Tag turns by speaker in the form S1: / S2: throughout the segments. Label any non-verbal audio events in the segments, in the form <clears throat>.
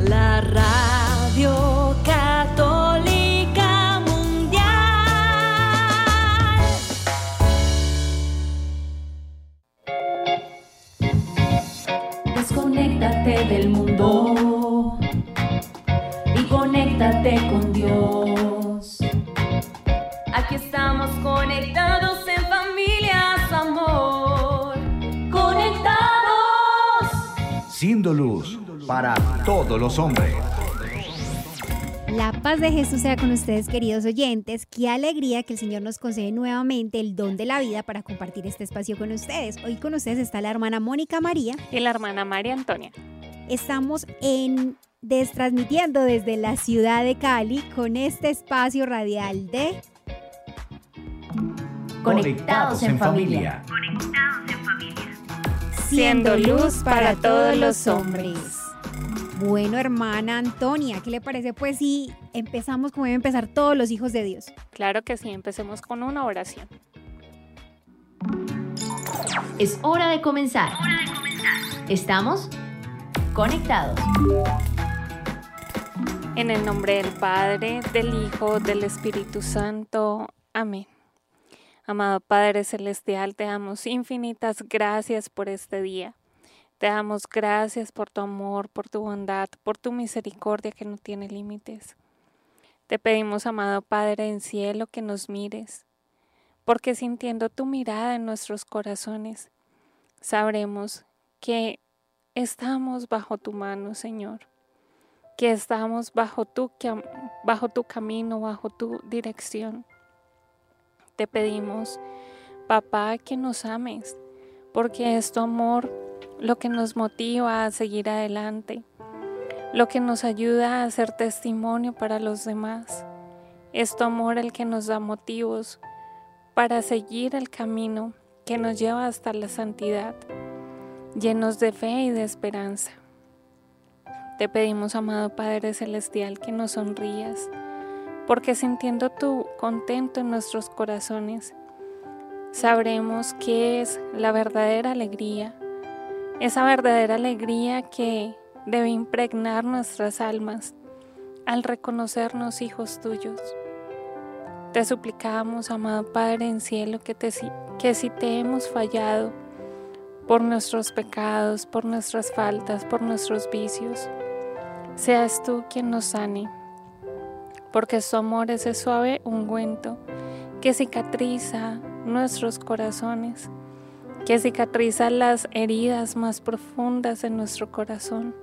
S1: la radio católica mundial. Desconéctate del mundo y conéctate con Dios.
S2: Siendo luz para todos los hombres.
S3: La paz de Jesús sea con ustedes, queridos oyentes. Qué alegría que el Señor nos concede nuevamente el don de la vida para compartir este espacio con ustedes. Hoy con ustedes está la hermana Mónica María
S4: y la hermana María Antonia.
S3: Estamos en destransmitiendo desde la ciudad de Cali con este espacio radial de
S2: Conectados en familia.
S4: Conectados en familia. Siendo luz para todos los hombres.
S3: Bueno, hermana Antonia, ¿qué le parece? Pues sí, empezamos como deben empezar todos los hijos de Dios.
S4: Claro que sí, empecemos con una oración.
S1: Es hora de comenzar. Estamos conectados.
S4: En el nombre del Padre, del Hijo, del Espíritu Santo. Amén. Amado Padre Celestial, te damos infinitas gracias por este día. Te damos gracias por tu amor, por tu bondad, por tu misericordia que no tiene límites. Te pedimos, amado Padre en cielo, que nos mires, porque sintiendo tu mirada en nuestros corazones, sabremos que estamos bajo tu mano, Señor, que estamos bajo tu, bajo tu camino, bajo tu dirección. Te pedimos, papá, que nos ames, porque es tu amor lo que nos motiva a seguir adelante, lo que nos ayuda a ser testimonio para los demás. Es tu amor el que nos da motivos para seguir el camino que nos lleva hasta la santidad, llenos de fe y de esperanza. Te pedimos, amado Padre Celestial, que nos sonrías, porque sintiendo tu contento en nuestros corazones, sabremos que es la verdadera alegría esa verdadera alegría que debe impregnar nuestras almas al reconocernos hijos tuyos. Te suplicamos, amado Padre en cielo, que, que si te hemos fallado por nuestros pecados, por nuestras faltas, por nuestros vicios, seas tú quien nos sane, porque su amor es el suave ungüento que cicatriza nuestros corazones que cicatriza las heridas más profundas en nuestro corazón.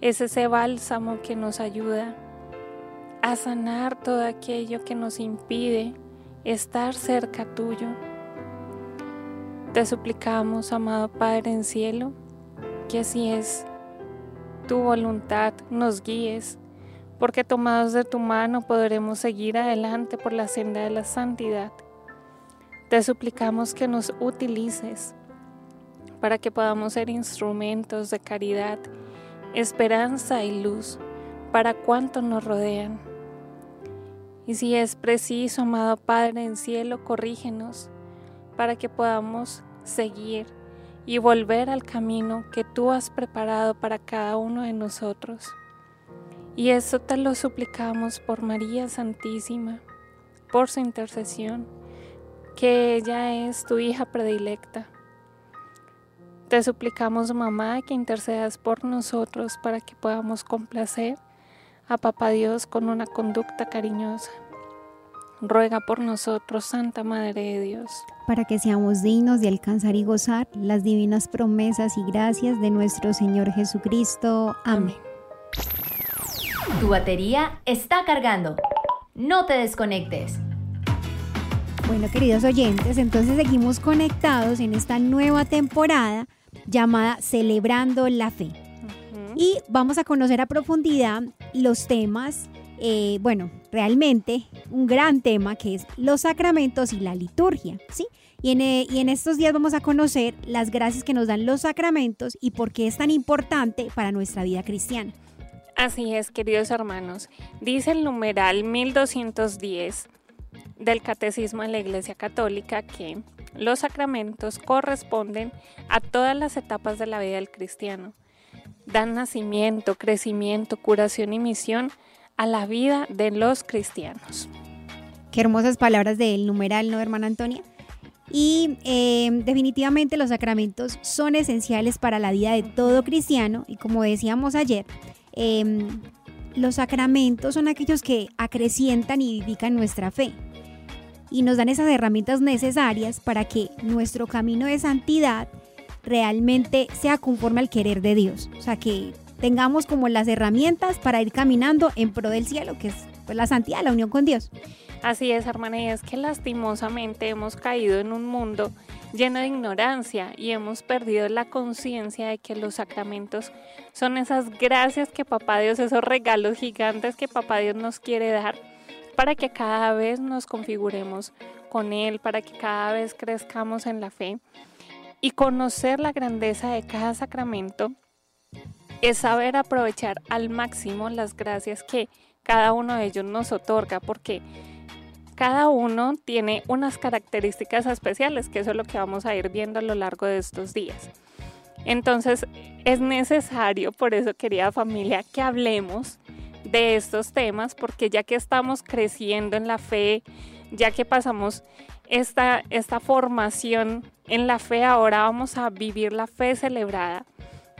S4: Es ese bálsamo que nos ayuda a sanar todo aquello que nos impide estar cerca tuyo. Te suplicamos, amado Padre en cielo, que si es tu voluntad nos guíes, porque tomados de tu mano podremos seguir adelante por la senda de la santidad. Te suplicamos que nos utilices para que podamos ser instrumentos de caridad, esperanza y luz para cuantos nos rodean. Y si es preciso, amado Padre en cielo, corrígenos para que podamos seguir y volver al camino que tú has preparado para cada uno de nosotros. Y eso te lo suplicamos por María Santísima, por su intercesión que ella es tu hija predilecta. Te suplicamos, mamá, que intercedas por nosotros para que podamos complacer a Papá Dios con una conducta cariñosa. Ruega por nosotros, Santa Madre de Dios.
S3: Para que seamos dignos de alcanzar y gozar las divinas promesas y gracias de nuestro Señor Jesucristo. Amén.
S1: Tu batería está cargando. No te desconectes.
S3: Bueno, queridos oyentes, entonces seguimos conectados en esta nueva temporada llamada Celebrando la Fe. Y vamos a conocer a profundidad los temas, eh, bueno, realmente un gran tema que es los sacramentos y la liturgia, ¿sí? Y en, eh, y en estos días vamos a conocer las gracias que nos dan los sacramentos y por qué es tan importante para nuestra vida cristiana.
S4: Así es, queridos hermanos. Dice el numeral 1210 del Catecismo de la Iglesia Católica que Los sacramentos corresponden a todas las etapas de la vida del cristiano. Dan nacimiento, crecimiento, curación y misión a la vida de los cristianos.
S3: Qué hermosas palabras del numeral, ¿no, hermana Antonia? Y eh, definitivamente los sacramentos son esenciales para la vida de todo cristiano y como decíamos ayer, em, los sacramentos son aquellos que acrecientan y vivifican nuestra fe y nos dan esas herramientas necesarias para que nuestro camino de santidad realmente sea conforme al querer de Dios. O sea, que tengamos como las herramientas para ir caminando en pro del cielo, que es pues, la santidad, la unión con Dios.
S4: Así es, hermana, y es que lastimosamente hemos caído en un mundo lleno de ignorancia y hemos perdido la conciencia de que los sacramentos son esas gracias que Papá Dios, esos regalos gigantes que Papá Dios nos quiere dar para que cada vez nos configuremos con Él, para que cada vez crezcamos en la fe. Y conocer la grandeza de cada sacramento es saber aprovechar al máximo las gracias que cada uno de ellos nos otorga, porque cada uno tiene unas características especiales, que eso es lo que vamos a ir viendo a lo largo de estos días. Entonces es necesario, por eso querida familia, que hablemos de estos temas, porque ya que estamos creciendo en la fe, ya que pasamos esta, esta formación en la fe, ahora vamos a vivir la fe celebrada.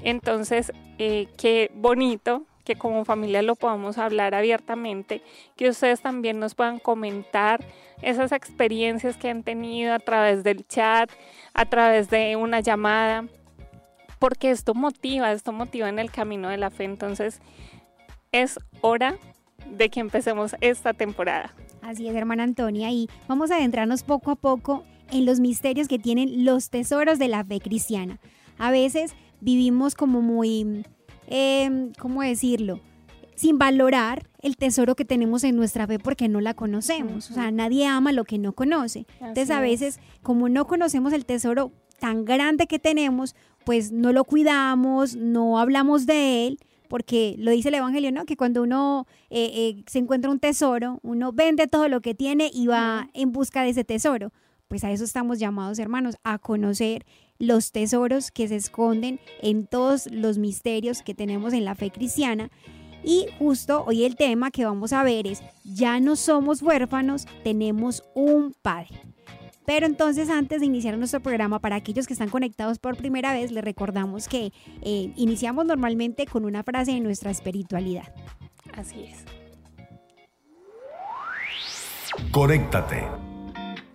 S4: Entonces, eh, qué bonito que como familia lo podamos hablar abiertamente, que ustedes también nos puedan comentar esas experiencias que han tenido a través del chat, a través de una llamada, porque esto motiva, esto motiva en el camino de la fe. Entonces, es hora de que empecemos esta temporada.
S3: Así es, hermana Antonia, y vamos a adentrarnos poco a poco en los misterios que tienen los tesoros de la fe cristiana. A veces vivimos como muy, eh, ¿cómo decirlo? Sin valorar el tesoro que tenemos en nuestra fe porque no la conocemos. O sea, nadie ama lo que no conoce. Entonces, a veces, como no conocemos el tesoro tan grande que tenemos, pues no lo cuidamos, no hablamos de él porque lo dice el Evangelio, ¿no? Que cuando uno eh, eh, se encuentra un tesoro, uno vende todo lo que tiene y va en busca de ese tesoro. Pues a eso estamos llamados, hermanos, a conocer los tesoros que se esconden en todos los misterios que tenemos en la fe cristiana. Y justo hoy el tema que vamos a ver es, ya no somos huérfanos, tenemos un Padre. Pero entonces antes de iniciar nuestro programa, para aquellos que están conectados por primera vez, les recordamos que eh, iniciamos normalmente con una frase de nuestra espiritualidad.
S4: Así es.
S2: Conéctate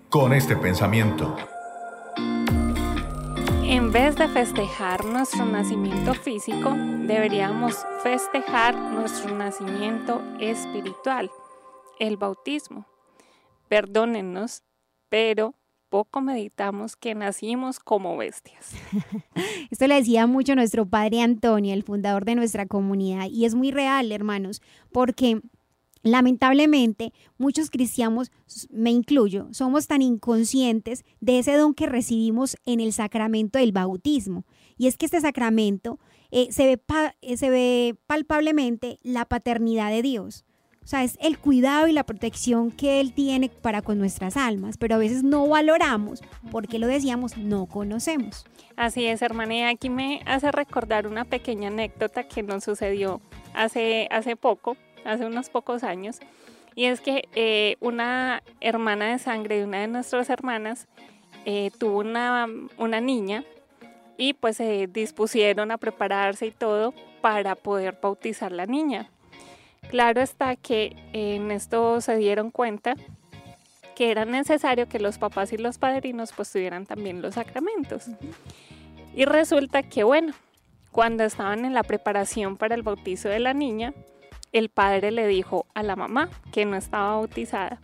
S2: con este pensamiento.
S4: En vez de festejar nuestro nacimiento físico, deberíamos festejar nuestro nacimiento espiritual, el bautismo. Perdónennos pero poco meditamos que nacimos como bestias. <laughs>
S3: Esto le decía mucho nuestro padre Antonio, el fundador de nuestra comunidad, y es muy real, hermanos, porque lamentablemente muchos cristianos, me incluyo, somos tan inconscientes de ese don que recibimos en el sacramento del bautismo. Y es que este sacramento eh, se, ve eh, se ve palpablemente la paternidad de Dios. O sea, es el cuidado y la protección que Él tiene para con nuestras almas, pero a veces no valoramos, porque lo decíamos, no conocemos.
S4: Así es, hermana, y aquí me hace recordar una pequeña anécdota que nos sucedió hace, hace poco, hace unos pocos años, y es que eh, una hermana de sangre de una de nuestras hermanas eh, tuvo una, una niña y pues se dispusieron a prepararse y todo para poder bautizar la niña. Claro está que en esto se dieron cuenta que era necesario que los papás y los padrinos pues tuvieran también los sacramentos. Y resulta que bueno, cuando estaban en la preparación para el bautizo de la niña, el padre le dijo a la mamá que no estaba bautizada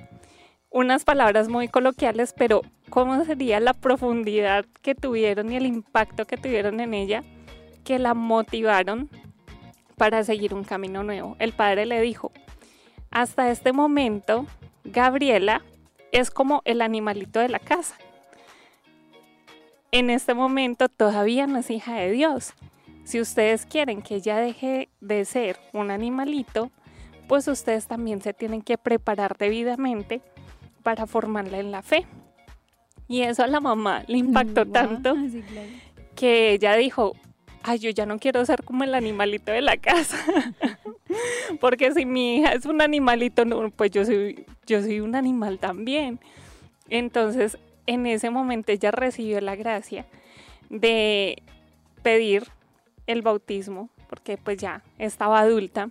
S4: unas palabras muy coloquiales, pero ¿cómo sería la profundidad que tuvieron y el impacto que tuvieron en ella que la motivaron para seguir un camino nuevo. El padre le dijo, hasta este momento, Gabriela es como el animalito de la casa. En este momento todavía no es hija de Dios. Si ustedes quieren que ella deje de ser un animalito, pues ustedes también se tienen que preparar debidamente para formarla en la fe. Y eso a la mamá le impactó tanto que ella dijo, ay, yo ya no quiero ser como el animalito de la casa. <laughs> Porque si mi hija es un animalito, pues yo soy, yo soy un animal también. Entonces, en ese momento ella recibió la gracia de pedir el bautismo, porque pues ya estaba adulta.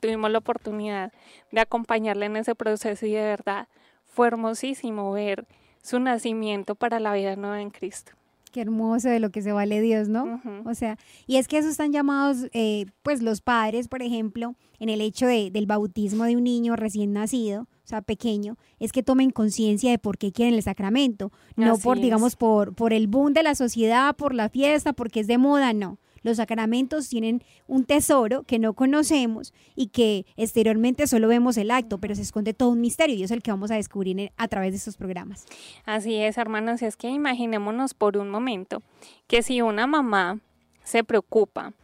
S4: Tuvimos la oportunidad de acompañarla en ese proceso y de verdad fue hermosísimo ver su nacimiento para la vida nueva en Cristo.
S3: Qué hermoso de lo que se vale Dios, ¿no? O sea, y es que eso están llamados, eh, pues los padres, por ejemplo, en el hecho de, del bautismo de un niño recién nacido, o sea, pequeño, es que tomen conciencia de por qué quieren el sacramento, no por, digamos, por, por el boom de la sociedad, por la fiesta, porque es de moda, no. Los sacramentos tienen un tesoro que no conocemos y que exteriormente solo vemos el acto, pero se esconde todo un misterio y es el que vamos a descubrir a través de estos programas.
S4: Así es, hermanos, es que imaginémonos por un momento que si una mamá se preocupa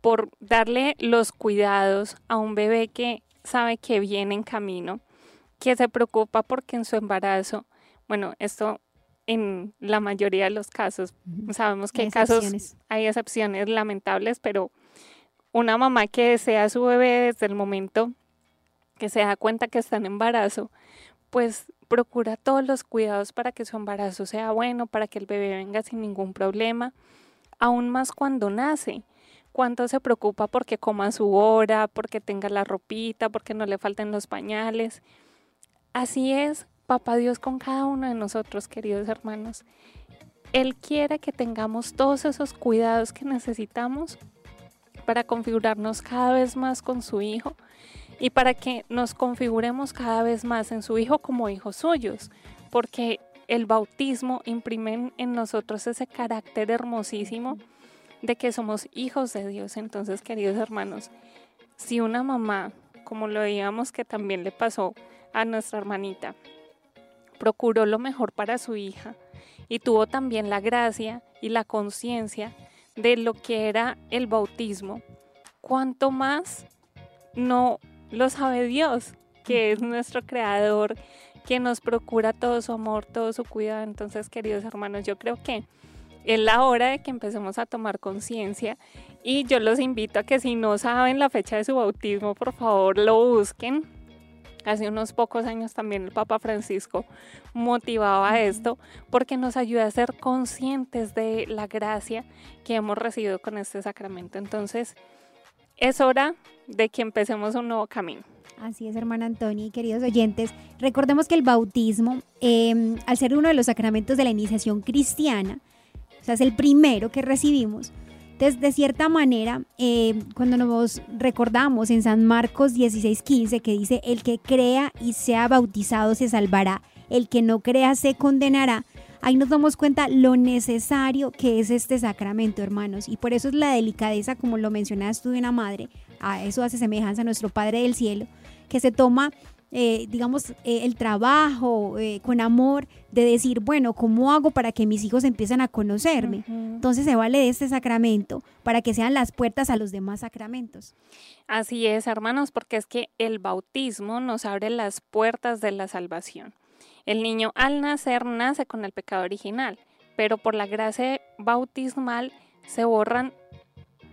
S4: por darle los cuidados a un bebé que sabe que viene en camino, que se preocupa porque en su embarazo, bueno, esto en la mayoría de los casos. Sabemos que hay, casos, hay excepciones lamentables, pero una mamá que desea a su bebé desde el momento que se da cuenta que está en embarazo, pues procura todos los cuidados para que su embarazo sea bueno, para que el bebé venga sin ningún problema, aún más cuando nace. Cuánto se preocupa porque coma su hora, porque tenga la ropita, porque no le falten los pañales. Así es Papá Dios con cada uno de nosotros, queridos hermanos. Él quiere que tengamos todos esos cuidados que necesitamos para configurarnos cada vez más con su Hijo y para que nos configuremos cada vez más en su Hijo como hijos suyos, porque el bautismo imprime en nosotros ese carácter hermosísimo de que somos hijos de Dios. Entonces, queridos hermanos, si una mamá, como lo veíamos que también le pasó a nuestra hermanita, procuró lo mejor para su hija y tuvo también la gracia y la conciencia de lo que era el bautismo, cuanto más no lo sabe Dios, que es nuestro creador, que nos procura todo su amor, todo su cuidado. Entonces, queridos hermanos, yo creo que es la hora de que empecemos a tomar conciencia y yo los invito a que si no saben la fecha de su bautismo, por favor lo busquen Hace unos pocos años también el Papa Francisco motivaba esto porque nos ayuda a ser conscientes de la gracia que hemos recibido con este sacramento. Entonces, es hora de que empecemos un nuevo camino.
S3: Así es, hermana Antoni, queridos oyentes. Recordemos que el bautismo, em, al ser uno de los sacramentos de la iniciación cristiana, o sea, es el primero que recibimos, entonces, de cierta manera, eh, cuando nos recordamos en San Marcos 16:15 que dice, el que crea y sea bautizado se salvará, el que no crea se condenará, ahí nos damos cuenta lo necesario que es este sacramento, hermanos. Y por eso es la delicadeza, como lo mencionabas tú de una madre, a eso hace semejanza a nuestro Padre del Cielo, que se toma eh, digamos, eh, el trabajo eh, con amor de decir, bueno, ¿cómo hago para que mis hijos empiecen a conocerme? Entonces se vale de este sacramento para que sean las puertas a los demás sacramentos.
S4: Así es, hermanos, porque es que el bautismo nos abre las puertas de la salvación. El niño al nacer nace con el pecado original, pero por la gracia bautismal se borran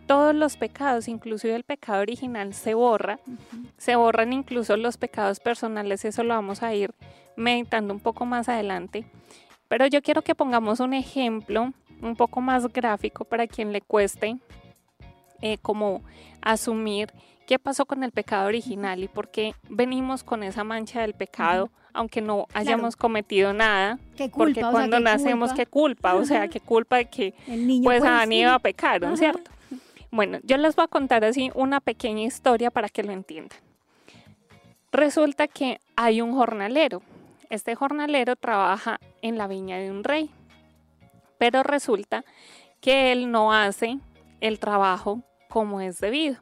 S4: todos los pecados, inclusive el pecado original, se borra. Se borran incluso los pecados personales, eso lo vamos a ir meditando un poco más adelante. Pero yo quiero que pongamos un ejemplo un poco más gráfico para quien le cueste eh, como asumir qué pasó con el pecado original y por qué venimos con esa mancha del pecado, aunque no hayamos cometido nada.
S3: ¿Qué
S4: culpa? Porque cuando nacemos, qué culpa, o sea, qué culpa de que el niño pues han ido a pecar, ¿no es cierto? Bueno, yo les voy a contar así una pequeña historia para que lo entiendan. Resulta que hay un jornalero. Este jornalero trabaja en la viña de un rey, pero resulta que él no hace el trabajo como es debido.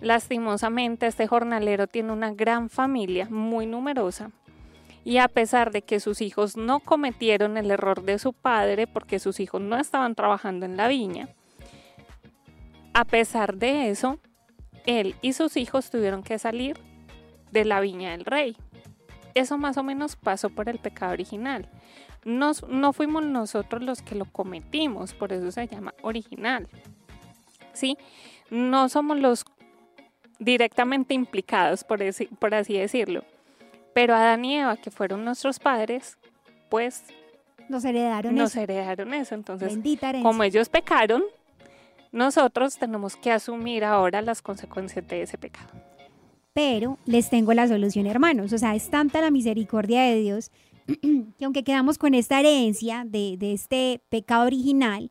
S4: Lastimosamente, este jornalero tiene una gran familia, muy numerosa, y a pesar de que sus hijos no cometieron el error de su padre porque sus hijos no estaban trabajando en la viña, a pesar de eso, él y sus hijos tuvieron que salir de la viña del rey. Eso más o menos pasó por el pecado original. no fuimos nosotros los que lo cometimos, por eso se llama original. ¿Sí? No somos los directamente implicados, por, por así decirlo. Pero Adán y Eva, que fueron nuestros padres, pues
S3: nos heredaron
S4: nos
S3: eso.
S4: heredaron eso. Entonces, como ellos pecaron, nosotros tenemos que asumir ahora las consecuencias de ese pecado.
S3: Pero les tengo la solución, hermanos. O sea, es tanta la misericordia de Dios <clears throat> que aunque quedamos con esta herencia de, de este pecado original,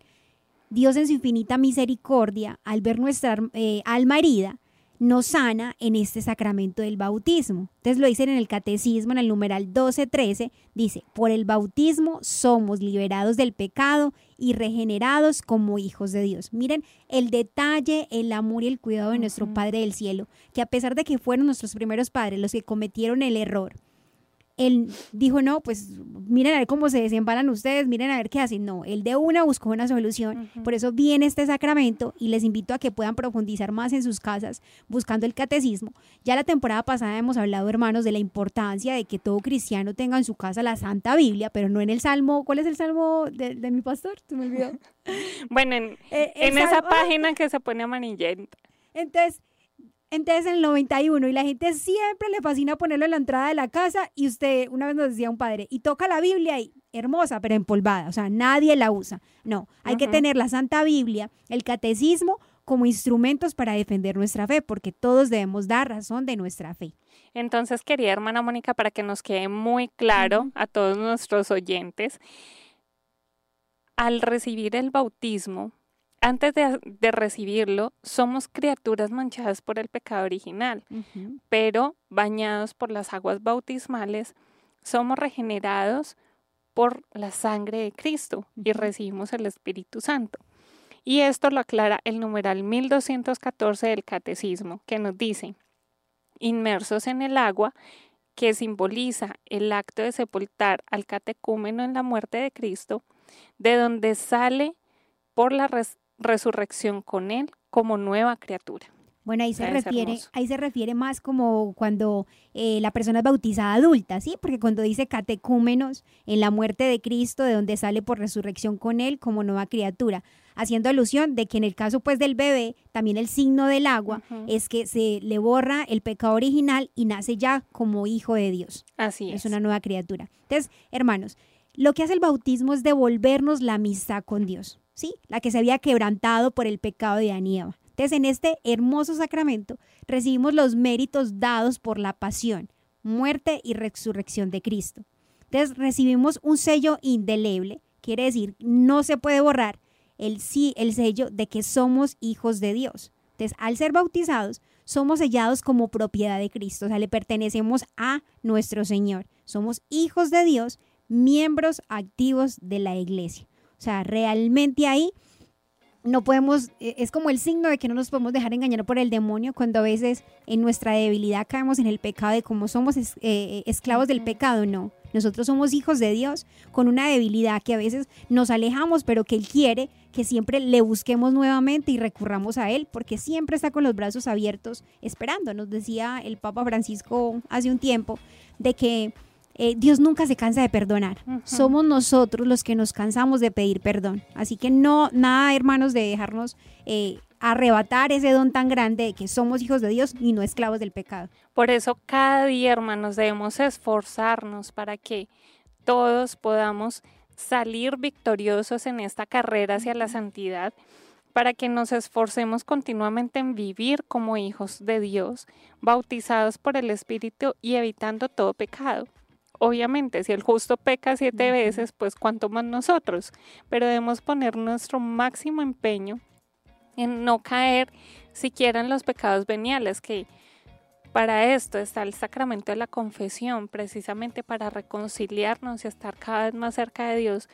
S3: Dios en su infinita misericordia, al ver nuestra eh, alma herida, nos sana en este sacramento del bautismo. Entonces lo dicen en el catecismo, en el numeral 1213, dice, por el bautismo somos liberados del pecado y regenerados como hijos de Dios. Miren el detalle, el amor y el cuidado de nuestro Padre del Cielo, que a pesar de que fueron nuestros primeros padres los que cometieron el error, él dijo, no, pues miren a ver cómo se desembalan ustedes, miren a ver qué hacen. No, él de una buscó una solución. Por eso viene este sacramento y les invito a que puedan profundizar más en sus casas buscando el catecismo. Ya la temporada pasada hemos hablado, hermanos, de la importancia de que todo cristiano tenga en su casa la Santa Biblia, pero no en el Salmo. ¿Cuál es el Salmo de, mi pastor? Se me olvidó. <laughs>
S4: bueno, en, eh, esa página que se pone amarillenta.
S3: Entonces, entonces en el 91 y la gente siempre le fascina ponerlo en la entrada de la casa y usted una vez nos decía un padre y toca la Biblia y hermosa pero empolvada, o sea, nadie la usa. No, hay que tener la Santa Biblia, el catecismo como instrumentos para defender nuestra fe, porque todos debemos dar razón de nuestra fe.
S4: Entonces, querida hermana Mónica, para que nos quede muy claro a todos nuestros oyentes, al recibir el bautismo, antes de, recibirlo, somos criaturas manchadas por el pecado original, pero bañados por las aguas bautismales, somos regenerados por la sangre de Cristo y recibimos el Espíritu Santo. Y esto lo aclara el numeral 1214 del Catecismo, que nos dice, inmersos en el agua, que simboliza el acto de sepultar al catecúmeno en la muerte de Cristo, de donde sale por la resurrección con Él como nueva criatura.
S3: Bueno, ahí se, refiere, ahí se refiere más como cuando eh, la persona es bautizada adulta, ¿sí? Porque cuando dice catecúmenos en la muerte de Cristo, de donde sale por resurrección con él como nueva criatura, haciendo alusión de que en el caso pues del bebé, también el signo del agua es que se le borra el pecado original y nace ya como hijo de Dios.
S4: Así es.
S3: Es una nueva criatura. Entonces, hermanos, lo que hace el bautismo es devolvernos la amistad con Dios. ¿Sí? La que se había quebrantado por el pecado de Eva. Entonces, en este hermoso sacramento recibimos los méritos dados por la pasión, muerte y resurrección de Cristo. Entonces, recibimos un sello indeleble, quiere decir, no se puede borrar el sí, el sello de que somos hijos de Dios. Entonces, al ser bautizados, somos sellados como propiedad de Cristo, o sea, le pertenecemos a nuestro Señor. Somos hijos de Dios, miembros activos de la iglesia. O sea, realmente ahí no podemos, e, es como el signo de que no nos podemos dejar engañar por el demonio cuando a veces en nuestra debilidad caemos en el pecado de como somos eh, esclavos del pecado, no. Nosotros somos hijos de Dios con una debilidad que a veces nos alejamos, pero que Él quiere que siempre le busquemos nuevamente y recurramos a Él, porque siempre está con los brazos abiertos esperando. Nos decía el Papa Francisco hace un tiempo de que eh, Dios nunca se cansa de perdonar. Somos nosotros los que nos cansamos de pedir perdón. Así que no, nada, hermanos, de dejarnos eh, arrebatar ese don tan grande de que somos hijos de Dios y no esclavos del pecado.
S4: Por eso cada día, hermanos, debemos esforzarnos para que todos podamos salir victoriosos en esta carrera hacia la santidad para que nos esforcemos continuamente en vivir como hijos de Dios, bautizados por el Espíritu y evitando todo pecado. Obviamente, si el justo peca siete veces, pues cuanto más nosotros, pero debemos poner nuestro máximo empeño en no caer siquiera en los pecados veniales, que para esto está el sacramento de la confesión, precisamente para reconciliarnos y estar cada vez más cerca de Dios,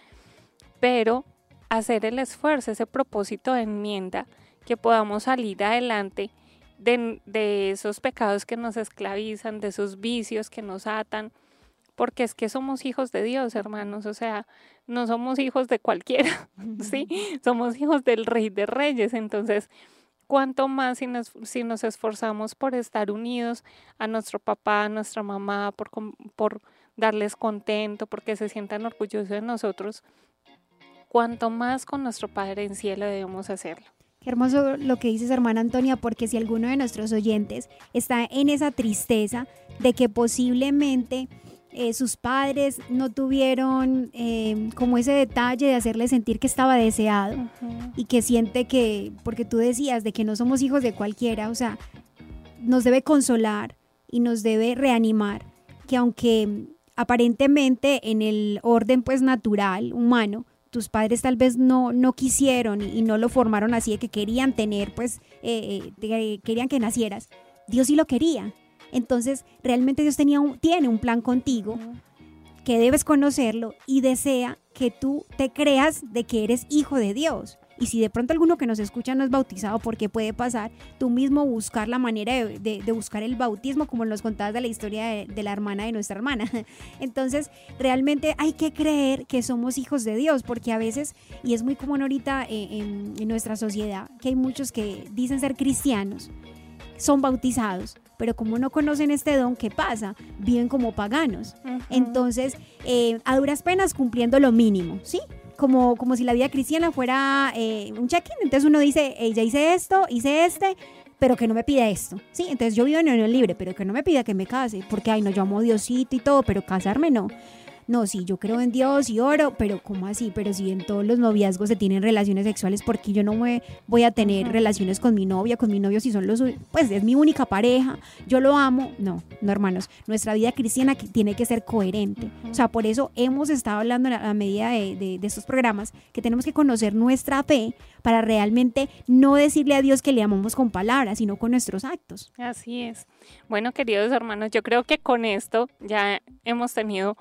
S4: pero hacer el esfuerzo, ese propósito de enmienda, que podamos salir adelante de, de esos pecados que nos esclavizan, de esos vicios que nos atan, porque es que somos hijos de Dios, hermanos, o sea, no somos hijos de cualquiera, <laughs> ¿sí? Somos hijos del Rey de Reyes, entonces, ¿cuánto más si nos, si nos esforzamos por estar unidos a nuestro papá, a nuestra mamá, por, por darles contento, porque se sientan orgullosos de nosotros, cuanto más con nuestro Padre en cielo debemos hacerlo.
S3: Qué hermoso lo que dices, hermana Antonia, porque si alguno de nuestros oyentes está en esa tristeza de que posiblemente eh, sus padres no tuvieron eh, como ese detalle de hacerle sentir que estaba deseado y que siente que, porque tú decías de que no somos hijos de cualquiera, o sea, nos debe consolar y nos debe reanimar, que aunque aparentemente en el orden pues natural, humano, tus padres tal vez no, no quisieron y, no lo formaron así de que querían tener, pues eh, eh, querían que nacieras. Dios sí lo quería. Entonces, realmente Dios tenía un, tiene un plan contigo que debes conocerlo y desea que tú te creas de que eres hijo de Dios. Y si de pronto alguno que nos escucha no es bautizado, porque puede pasar, tú mismo buscar la manera de, buscar el bautismo, como nos contabas de la historia de, la hermana de nuestra hermana. <laughs> Entonces, realmente hay que creer que somos hijos de Dios, porque a veces, y es muy común ahorita en, en nuestra sociedad, que hay muchos que dicen ser cristianos, son bautizados, pero como no conocen este don, ¿qué pasa? Viven como paganos. Entonces, eh, a duras penas cumpliendo lo mínimo, ¿sí? como, como si la vida cristiana fuera eh, un check-in. Entonces uno dice, ya hice esto, hice este, pero que no me pida esto. Sí, entonces yo vivo en unión libre, pero que no me pida que me case, porque, ay, no, yo amo Diosito y todo, pero casarme no no, sí, yo creo en Dios y oro, pero ¿cómo así? Pero si en todos los noviazgos se tienen relaciones sexuales, ¿por qué yo no me voy a tener relaciones con mi novia, con mi novio si son los, pues es mi única pareja, yo lo amo? No, no hermanos, nuestra vida cristiana tiene que ser coherente. O sea, por eso hemos estado hablando a medida de, de estos programas que tenemos que conocer nuestra fe para realmente no decirle a Dios que le amamos con palabras, sino con nuestros actos.
S4: Así es. Bueno, queridos hermanos, yo creo que con esto ya hemos tenido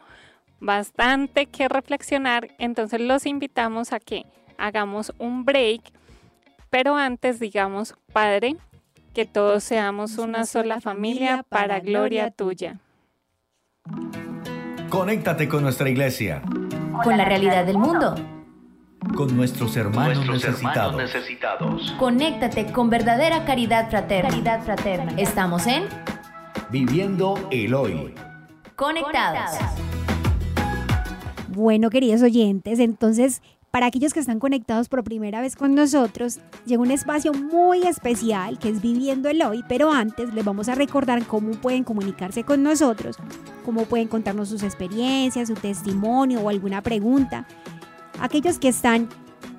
S4: bastante que reflexionar, entonces los invitamos a que hagamos un break, pero antes digamos, Padre, que todos seamos una sola familia para gloria tuya.
S2: Conéctate con nuestra iglesia.
S1: Con la realidad del mundo.
S2: Con nuestros hermanos, necesitados. necesitados.
S1: Conéctate con verdadera caridad fraterna. Caridad fraterna. Estamos en
S2: Viviendo el hoy.
S1: Conectados.
S3: Bueno, queridos oyentes, entonces para aquellos que están conectados por primera vez con nosotros, llega un espacio muy especial que es Viviendo el Hoy, pero antes les vamos a recordar cómo pueden comunicarse con nosotros, cómo pueden contarnos sus experiencias, su testimonio o alguna pregunta. Aquellos que están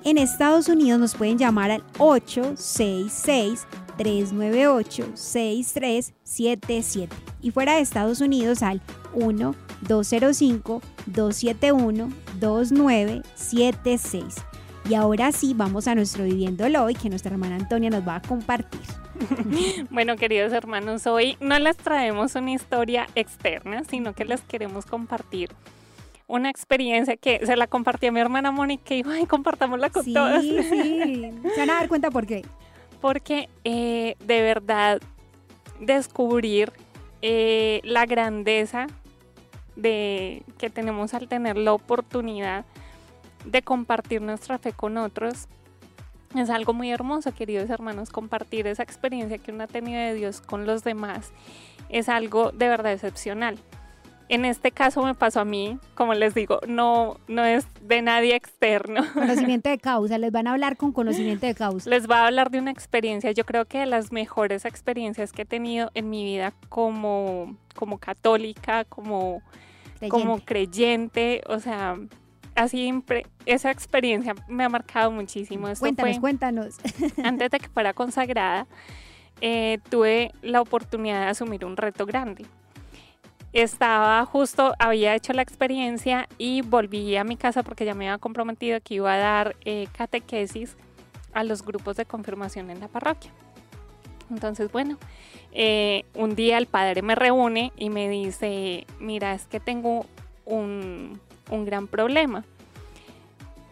S3: en Estados Unidos nos pueden llamar al 866 398 6377 y fuera de Estados Unidos al 1 205-271-2976. Y ahora sí, vamos a nuestro Viviéndolo hoy, que nuestra hermana Antonia nos va a compartir. <laughs>
S4: bueno, queridos hermanos, hoy no les traemos una historia externa, sino que les queremos compartir una experiencia que se la compartí a mi hermana Mónica y dijo, ay, compartámosla con
S3: sí,
S4: todos.
S3: Sí, <laughs> se van a dar cuenta por qué.
S4: Porque eh, de verdad descubrir eh, la grandeza de que tenemos al tener la oportunidad de compartir nuestra fe con otros. Es algo muy hermoso, queridos hermanos, compartir esa experiencia que uno ha tenido de Dios con los demás. Es algo de verdad excepcional. En este caso me pasó a mí, como les digo, no, no es de nadie externo. <laughs>
S3: Conocimiento de causa, les van a hablar con conocimiento de causa.
S4: Les va a hablar de una experiencia, yo creo que de las mejores experiencias que he tenido en mi vida como, como católica, como como creyente, o sea, así esa experiencia me ha marcado muchísimo.
S3: cuéntanos, cuéntanos. <laughs>
S4: Antes de que fuera consagrada, eh, tuve la oportunidad de asumir un reto grande. Estaba justo, había hecho la experiencia y volví a mi casa porque ya me había comprometido que iba a dar eh, catequesis a los grupos de confirmación en la parroquia. Entonces, bueno, eh, un día el padre me reúne y me dice, mira, es que tengo un, un gran problema.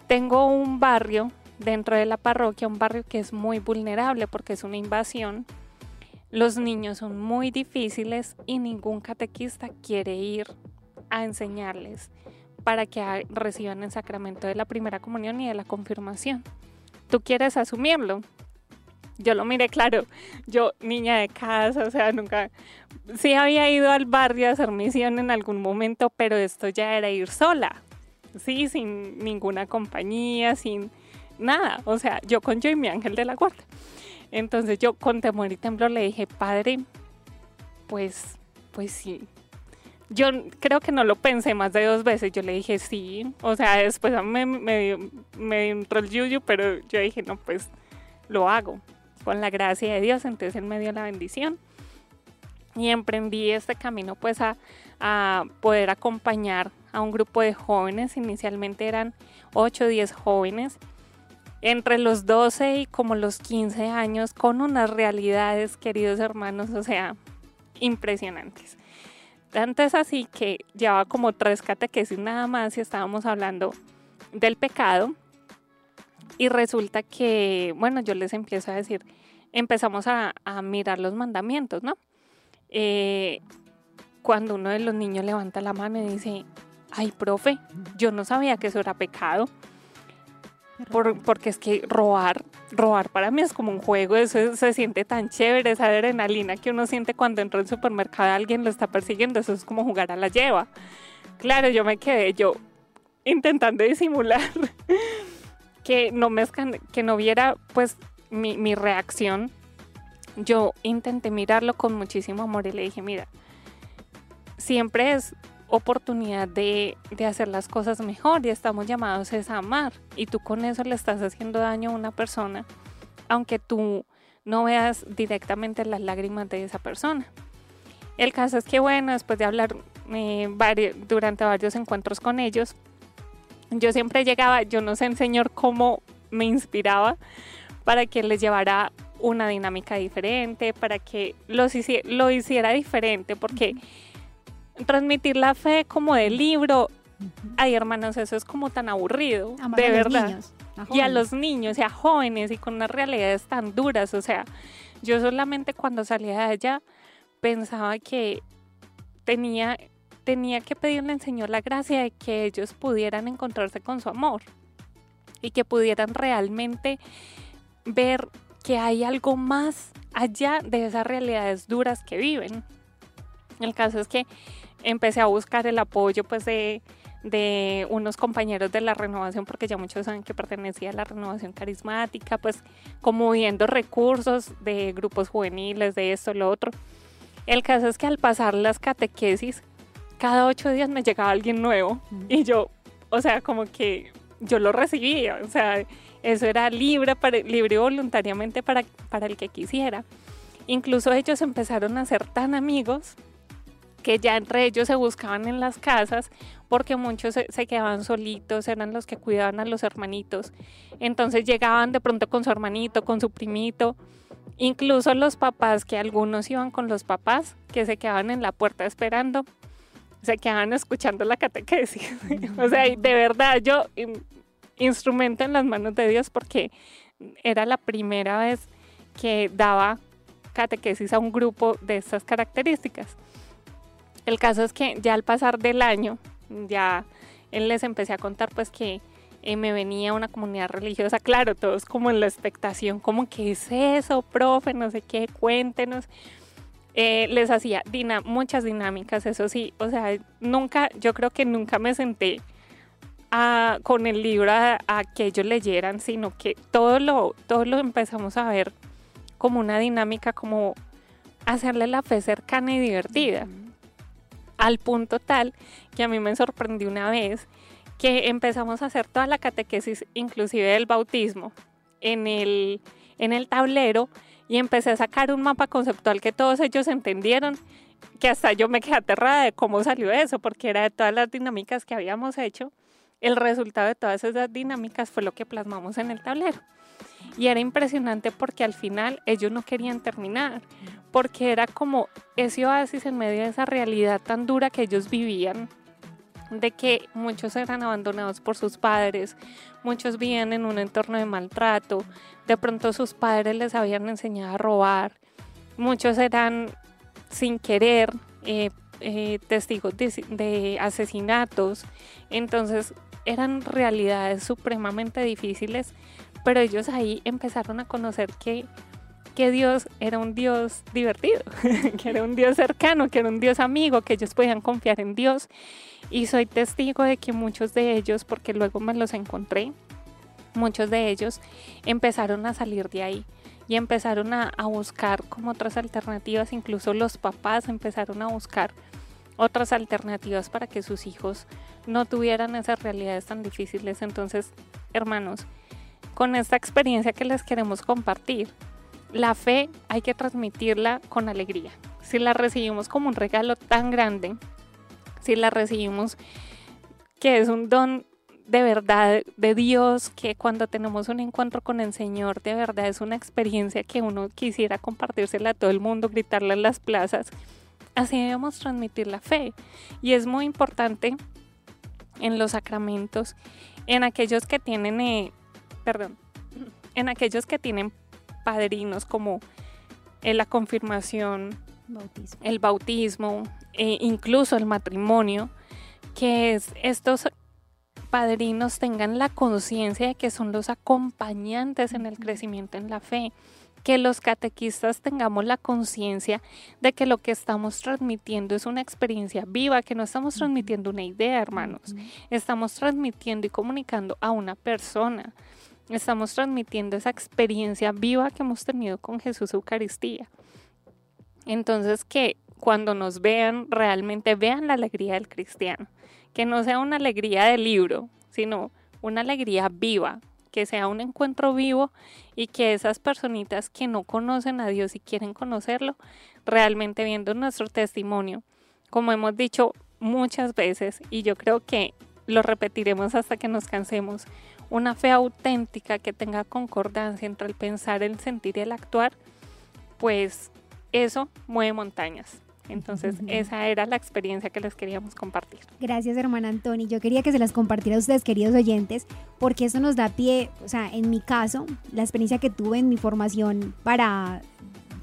S4: Tengo un barrio dentro de la parroquia, un barrio que es muy vulnerable porque es una invasión. Los niños son muy difíciles y ningún catequista quiere ir a enseñarles para que reciban el sacramento de la primera comunión y de la confirmación. ¿Tú quieres asumirlo? yo lo miré claro, yo niña de casa, o sea, nunca, sí había ido al barrio a hacer misión en algún momento, pero esto ya era ir sola, sí, sin ninguna compañía, sin nada, o sea, yo con yo y mi ángel de la guarda. Entonces yo con temor y temblor le dije, padre, pues, pues sí. Yo creo que no lo pensé más de dos veces. Yo le dije sí. O sea, después me, me, me entró el yuyu, pero yo dije, no, pues lo hago con la gracia de Dios, entonces Él me dio la bendición y emprendí este camino pues a, a, poder acompañar a un grupo de jóvenes, inicialmente eran 8 o 10 jóvenes, entre los 12 y como los 15 años, con unas realidades, queridos hermanos, o sea, impresionantes. Tanto es así que llevaba como tres catequesis nada más y estábamos hablando del pecado, y resulta que, bueno, yo les empiezo a decir, empezamos a, mirar los mandamientos, ¿no? Eh, cuando uno de los niños levanta la mano y dice, ay, profe, yo no sabía que eso era pecado. Porque es que robar, robar para mí es como un juego, eso se siente tan chévere, esa adrenalina que uno siente cuando entra al supermercado alguien lo está persiguiendo, eso es como jugar a la lleva. Claro, yo me quedé yo intentando disimular <laughs> que no me que no viera pues mi, mi reacción. Yo intenté mirarlo con muchísimo amor y le dije, mira, siempre es oportunidad de, de, hacer las cosas mejor y estamos llamados a amar y tú con eso le estás haciendo daño a una persona aunque tú no veas directamente las lágrimas de esa persona. El caso es que bueno, después de hablar eh, durante varios encuentros con ellos, yo siempre llegaba, yo no sé el Señor cómo me inspiraba para que les llevara una dinámica diferente, para que los lo hiciera diferente, porque transmitir la fe como de libro, ay hermanos, eso es como tan aburrido, de verdad. y a los niños y a jóvenes y con unas realidades tan duras, o sea, yo solamente cuando salía de allá pensaba que tenía tenía que pedirle al Señor la gracia de que ellos pudieran encontrarse con su amor y que pudieran realmente ver que hay algo más allá de esas realidades duras que viven. El caso es que empecé a buscar el apoyo pues de, de unos compañeros de la renovación, porque ya muchos saben que pertenecía a la renovación carismática, pues como viendo recursos de grupos juveniles, de esto, lo otro. El caso es que al pasar las catequesis cada ocho días me llegaba alguien nuevo y yo, o sea, como que yo lo recibía, o sea, eso era libre, para, libre voluntariamente para, para el que quisiera. Incluso ellos empezaron a ser tan amigos que ya entre ellos se buscaban en las casas porque muchos se, quedaban solitos, eran los que cuidaban a los hermanitos. Entonces llegaban de pronto con su hermanito, con su primito. Incluso los papás, que algunos iban con los papás, que se quedaban en la puerta esperando se quedaban escuchando la catequesis. <laughs> o sea, de verdad, yo instrumento en las manos de Dios porque era la primera vez que daba catequesis a un grupo de estas características. El caso es que ya al pasar del año, ya él les empecé a contar pues que eh, me venía una comunidad religiosa, <laughs> claro, todos como en la expectación, como que es eso, profe, no sé qué, cuéntenos. Eh, les hacía muchas dinámicas, eso sí, o sea, nunca, yo creo que nunca me senté con el libro a, que ellos leyeran, sino que todo lo, todo lo empezamos a ver como una dinámica, como hacerle la fe cercana y divertida. Al punto tal que a mí me sorprendió una vez que empezamos a hacer toda la catequesis, inclusive del bautismo, en el, en el tablero y empecé a sacar un mapa conceptual que todos ellos entendieron, que hasta yo me quedé aterrada de cómo salió eso, porque era de todas las dinámicas que habíamos hecho, el resultado de todas esas dinámicas fue lo que plasmamos en el tablero. Y era impresionante porque al final ellos no querían terminar, porque era como ese oasis en medio de esa realidad tan dura que ellos vivían, de que muchos eran abandonados por sus padres, muchos vivían en un entorno de maltrato, de pronto sus padres les habían enseñado a robar, muchos eran sin querer eh, eh, testigos de, asesinatos, entonces eran realidades supremamente difíciles, pero ellos ahí empezaron a conocer que que Dios era un Dios divertido, <laughs> que era un Dios cercano, que era un Dios amigo, que ellos podían confiar en Dios. Y soy testigo de que muchos de ellos, porque luego me los encontré, muchos de ellos empezaron a salir de ahí y empezaron a, buscar como otras alternativas, incluso los papás empezaron a buscar otras alternativas para que sus hijos no tuvieran esas realidades tan difíciles. Entonces, hermanos, con esta experiencia que les queremos compartir, la fe hay que transmitirla con alegría. Si la recibimos como un regalo tan grande, si la recibimos que es un don de verdad de Dios, que cuando tenemos un encuentro con el Señor, de verdad es una experiencia que uno quisiera compartírsela a todo el mundo, gritarla en las plazas. Así debemos transmitir la fe. Y es muy importante en los sacramentos, en aquellos que tienen, eh, perdón, <clears throat> en aquellos que tienen padrinos como en la confirmación, el bautismo, e incluso el matrimonio, que estos padrinos tengan la conciencia de que son los acompañantes en el crecimiento en la fe, que los catequistas tengamos la conciencia de que lo que estamos transmitiendo es una experiencia viva, que no estamos transmitiendo una idea, hermanos, estamos transmitiendo y comunicando a una persona. Estamos transmitiendo esa experiencia viva que hemos tenido con Jesús Eucaristía. Entonces que cuando nos vean, realmente vean la alegría del cristiano. Que no sea una alegría de libro, sino una alegría viva, que sea un encuentro vivo y que esas personitas que no conocen a Dios y quieren conocerlo, realmente viendo nuestro testimonio, como hemos dicho muchas veces, y yo creo que lo repetiremos hasta que nos cansemos, una fe auténtica que tenga concordancia entre el pensar, el sentir y el actuar, pues eso mueve montañas. Entonces, esa era la experiencia que les queríamos compartir.
S3: Gracias, hermana Antoni. Yo quería que se las compartiera a ustedes, queridos oyentes, porque eso nos da pie, o sea, en mi caso, la experiencia que tuve en mi formación para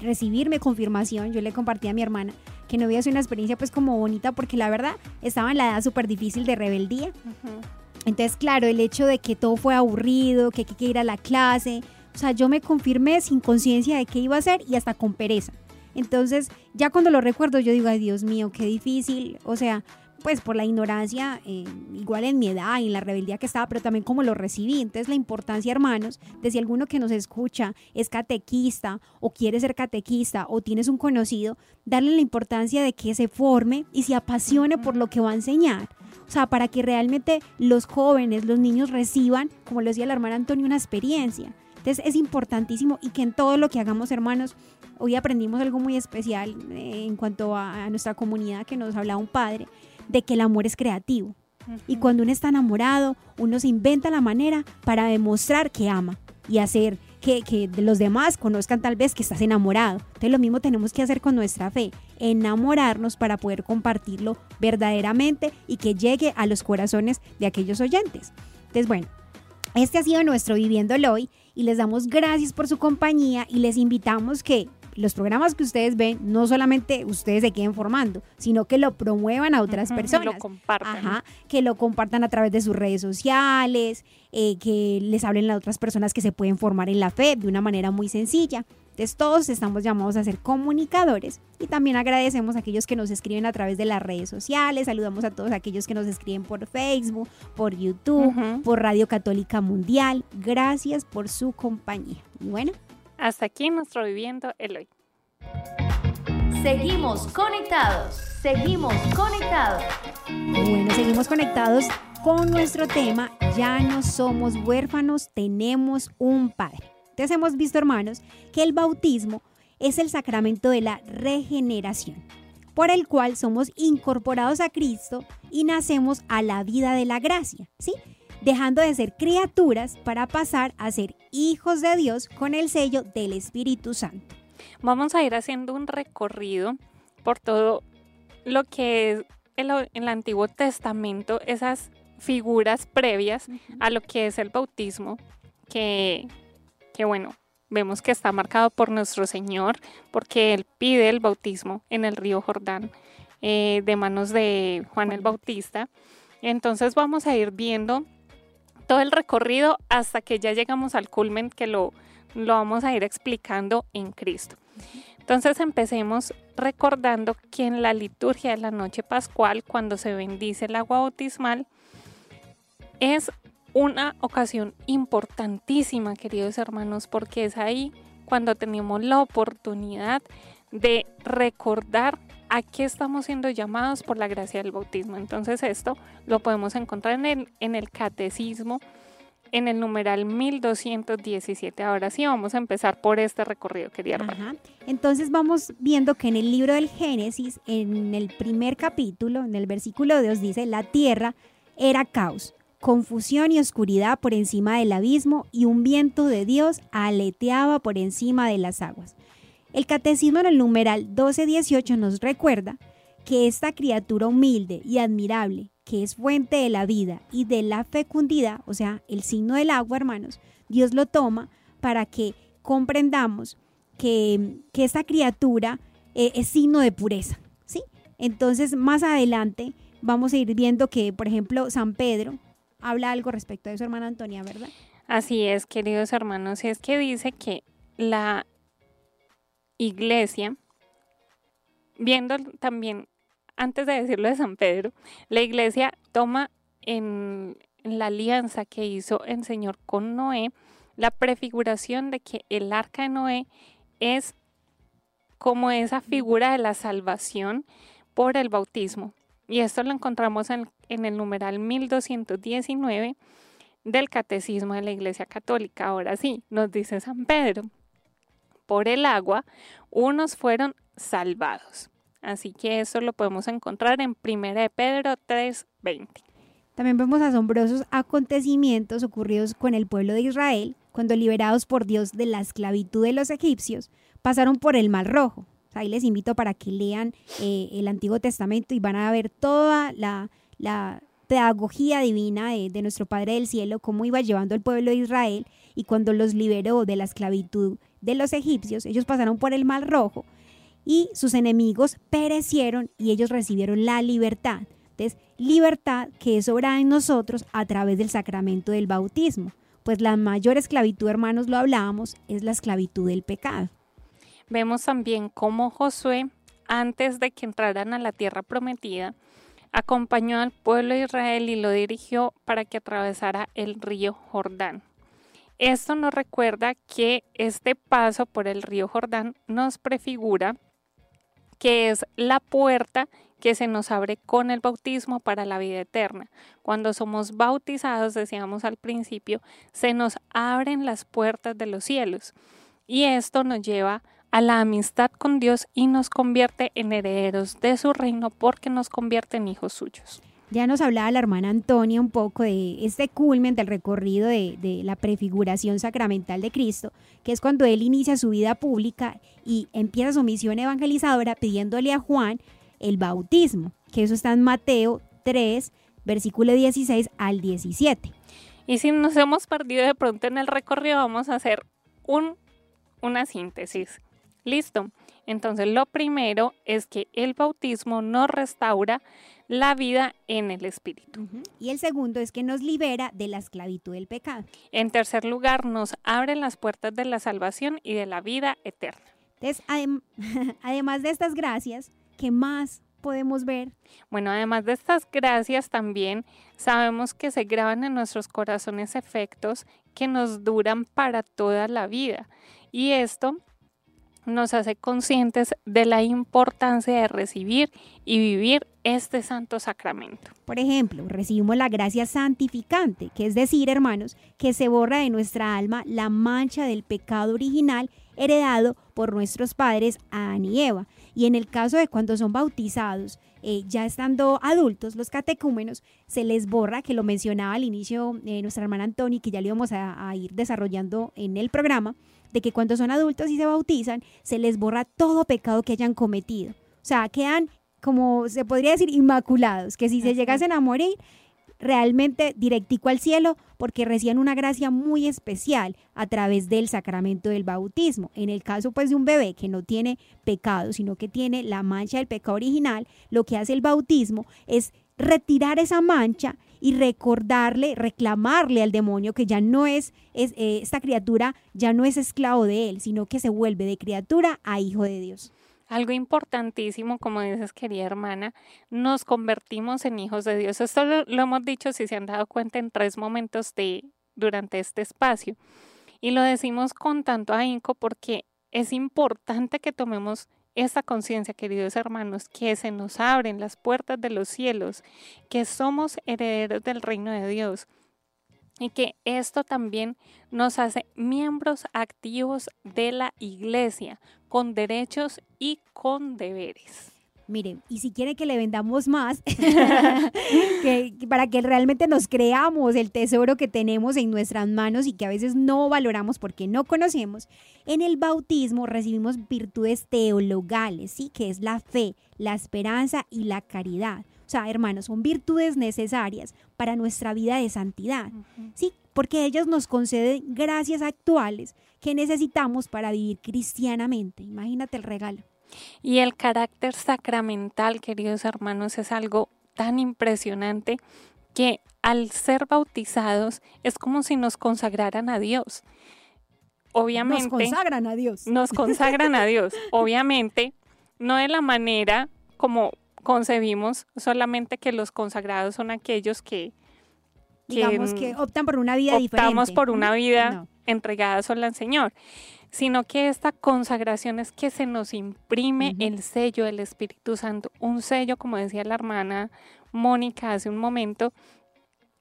S3: recibirme confirmación, yo le compartí a mi hermana que no había sido una experiencia pues como bonita porque la verdad estaba en la edad súper difícil de rebeldía. Entonces, claro, el hecho de que todo fue aburrido, que hay que ir a la clase, o sea, yo me confirmé sin conciencia de qué iba a hacer y hasta con pereza. Entonces, ya cuando lo recuerdo, yo digo, ay Dios mío, qué difícil. O sea, pues por la ignorancia, eh, igual en mi edad y en la rebeldía que estaba, pero también como lo recibí. Entonces la importancia, hermanos, de si alguno que nos escucha es catequista o quiere ser catequista o tienes un conocido, darle la importancia de que se forme y se apasione por lo que va a enseñar. O sea, para que realmente los jóvenes, los niños reciban, como lo decía la hermana Antonio, una experiencia. Entonces es importantísimo y que en todo lo que hagamos, hermanos, hoy aprendimos algo muy especial eh, en cuanto a, nuestra comunidad que nos hablaba un padre, de que el amor es creativo. Y cuando uno está enamorado, uno se inventa la manera para demostrar que ama y hacer que, que, los demás conozcan tal vez que estás enamorado. Entonces lo mismo tenemos que hacer con nuestra fe, enamorarnos para poder compartirlo verdaderamente y que llegue a los corazones de aquellos oyentes. Entonces bueno, este ha sido nuestro Viviéndolo hoy y les damos gracias por su compañía y les invitamos que los programas que ustedes ven, no solamente ustedes se queden formando, sino que lo promuevan a otras personas.
S4: Que lo compartan.
S3: que lo compartan a través de sus redes sociales, eh, que les hablen a otras personas que se pueden formar en la fe de una manera muy sencilla. Entonces todos estamos llamados a ser comunicadores y también agradecemos a aquellos que nos escriben a través de las redes sociales, saludamos a todos aquellos que nos escriben por Facebook, por YouTube, por Radio Católica Mundial. Gracias por su compañía. Y bueno,
S4: hasta aquí nuestro Viviendo Eloy.
S1: Seguimos conectados, seguimos conectados.
S3: Bueno, seguimos conectados con nuestro tema, ya no somos huérfanos, tenemos un Padre. Entonces hemos visto, hermanos, que el bautismo es el sacramento de la regeneración, por el cual somos incorporados a Cristo y nacemos a la vida de la gracia, ¿sí? Dejando de ser criaturas para pasar a ser hijos de Dios con el sello del Espíritu Santo.
S4: Vamos a ir haciendo un recorrido por todo lo que es en el Antiguo Testamento, esas figuras previas a lo que es el bautismo, que, que bueno, vemos que está marcado por nuestro Señor, porque Él pide el bautismo en el río Jordán eh, de manos de Juan el Bautista. Entonces vamos a ir viendo todo el recorrido hasta que ya llegamos al culmen que lo, lo vamos a ir explicando en Cristo. Entonces empecemos recordando que en la liturgia de la noche pascual, cuando se bendice el agua bautismal, es una ocasión importantísima, queridos hermanos, porque es ahí cuando tenemos la oportunidad de recordar a qué estamos siendo llamados por la gracia del bautismo. Entonces esto lo podemos encontrar en el, catecismo, en el numeral 1217. Ahora sí, vamos a empezar por este recorrido, quería
S3: Ajá. Entonces vamos viendo que en el libro del Génesis, en el primer capítulo, en el versículo 2 dice, la tierra era caos, confusión y oscuridad por encima del abismo y un viento de Dios aleteaba por encima de las aguas. El catecismo en el numeral 1218 nos recuerda que esta criatura humilde y admirable, que es fuente de la vida y de la fecundidad, o sea, el signo del agua, hermanos, Dios lo toma para que comprendamos que, que esta criatura eh, es signo de pureza, ¿sí? Entonces, más adelante vamos a ir viendo que, por ejemplo, San Pedro habla algo respecto a eso, hermana Antonia, ¿verdad?
S4: Así es, queridos hermanos, es que dice que la iglesia, viendo también, antes de decirlo de San Pedro, la iglesia toma en, la alianza que hizo el Señor con Noé la prefiguración de que el arca de Noé es como esa figura de la salvación por el bautismo. Y esto lo encontramos en, el numeral 1219 del Catecismo de la Iglesia Católica. Ahora sí, nos dice San Pedro, por el agua, unos fueron salvados. Así que eso lo podemos encontrar en 1 de Pedro 3:20.
S3: También vemos asombrosos acontecimientos ocurridos con el pueblo de Israel cuando liberados por Dios de la esclavitud de los egipcios, pasaron por el Mar Rojo. ahí les invito para que lean eh, el Antiguo Testamento y van a ver toda la, pedagogía divina de, de, nuestro Padre del Cielo, cómo iba llevando el pueblo de Israel y cuando los liberó de la esclavitud de los egipcios, ellos pasaron por el Mar Rojo y sus enemigos perecieron y ellos recibieron la libertad. Entonces, libertad que es obra en nosotros a través del sacramento del bautismo. Pues la mayor esclavitud, hermanos, lo hablábamos, es la esclavitud del pecado.
S4: Vemos también cómo Josué, antes de que entraran a la tierra prometida, acompañó al pueblo de Israel y lo dirigió para que atravesara el río Jordán. Esto nos recuerda que este paso por el río Jordán nos prefigura que es la puerta que se nos abre con el bautismo para la vida eterna. Cuando somos bautizados, decíamos al principio, se nos abren las puertas de los cielos. Y esto nos lleva a la amistad con Dios y nos convierte en herederos de su reino porque nos convierte en hijos suyos.
S3: Ya nos hablaba la hermana Antonia un poco de este culmen del recorrido de, la prefiguración sacramental de Cristo, que es cuando él inicia su vida pública y empieza su misión evangelizadora pidiéndole a Juan el bautismo, que eso está en Mateo 3, versículo 16 al 17.
S4: Y si nos hemos perdido de pronto en el recorrido, vamos a hacer un, una síntesis. Listo. Entonces, lo primero es que el bautismo nos restaura la vida en el Espíritu.
S3: Uh -huh. Y el segundo es que nos libera de la esclavitud del pecado.
S4: En tercer lugar, nos abre las puertas de la salvación y de la vida eterna.
S3: Entonces, adem <laughs> además de estas gracias, ¿qué más podemos ver?
S4: Bueno, además de estas gracias también sabemos que se graban en nuestros corazones efectos que nos duran para toda la vida. Y esto nos hace conscientes de la importancia de recibir y vivir este santo sacramento.
S3: Por ejemplo, recibimos la gracia santificante, que es decir, hermanos, que se borra de nuestra alma la mancha del pecado original heredado por nuestros padres Adán y Eva. Y en el caso de cuando son bautizados, eh, ya estando adultos, los catecúmenos, se les borra, que lo mencionaba al inicio eh, nuestra hermana Antoni, que ya lo íbamos a ir desarrollando en el programa, de que cuando son adultos y se bautizan, se les borra todo pecado que hayan cometido. O sea, quedan como se podría decir inmaculados, que si se llegasen a morir, realmente directico al cielo porque reciben una gracia muy especial a través del sacramento del bautismo. En el caso pues de un bebé que no tiene pecado, sino que tiene la mancha del pecado original, lo que hace el bautismo es retirar esa mancha y recordarle, reclamarle al demonio que ya no es, es eh, esta criatura ya no es esclavo de él, sino que se vuelve de criatura a hijo de Dios.
S4: Algo importantísimo, como dices, querida hermana, nos convertimos en hijos de Dios. Esto lo, lo hemos dicho, si se han dado cuenta, en tres momentos de, durante este espacio. Y lo decimos con tanto ahínco porque es importante que tomemos esta conciencia, queridos hermanos, que se nos abren las puertas de los cielos, que somos herederos del reino de Dios y que esto también nos hace miembros activos de la iglesia, con derechos y con deberes.
S3: Miren, y si quiere que le vendamos más, <laughs> que, para que realmente nos creamos el tesoro que tenemos en nuestras manos y que a veces no valoramos porque no conocemos, en el bautismo recibimos virtudes teologales, ¿sí? que es la fe, la esperanza y la caridad. O sea, hermanos, son virtudes necesarias para nuestra vida de santidad, ¿sí? Porque ellas nos conceden gracias actuales que necesitamos para vivir cristianamente. Imagínate el regalo.
S4: Y el carácter sacramental, queridos hermanos, es algo tan impresionante que al ser bautizados es como si nos consagraran a Dios. Obviamente.
S3: Nos consagran a Dios.
S4: Nos consagran a Dios. <laughs> Obviamente, no de la manera como concebimos, solamente que los consagrados son aquellos que.
S3: Digamos que optan por una vida
S4: diferente.
S3: Optamos
S4: por una vida entregada solo al Señor sino que esta consagración es que se nos imprime el sello del Espíritu Santo, un sello, como decía la hermana Mónica hace un momento,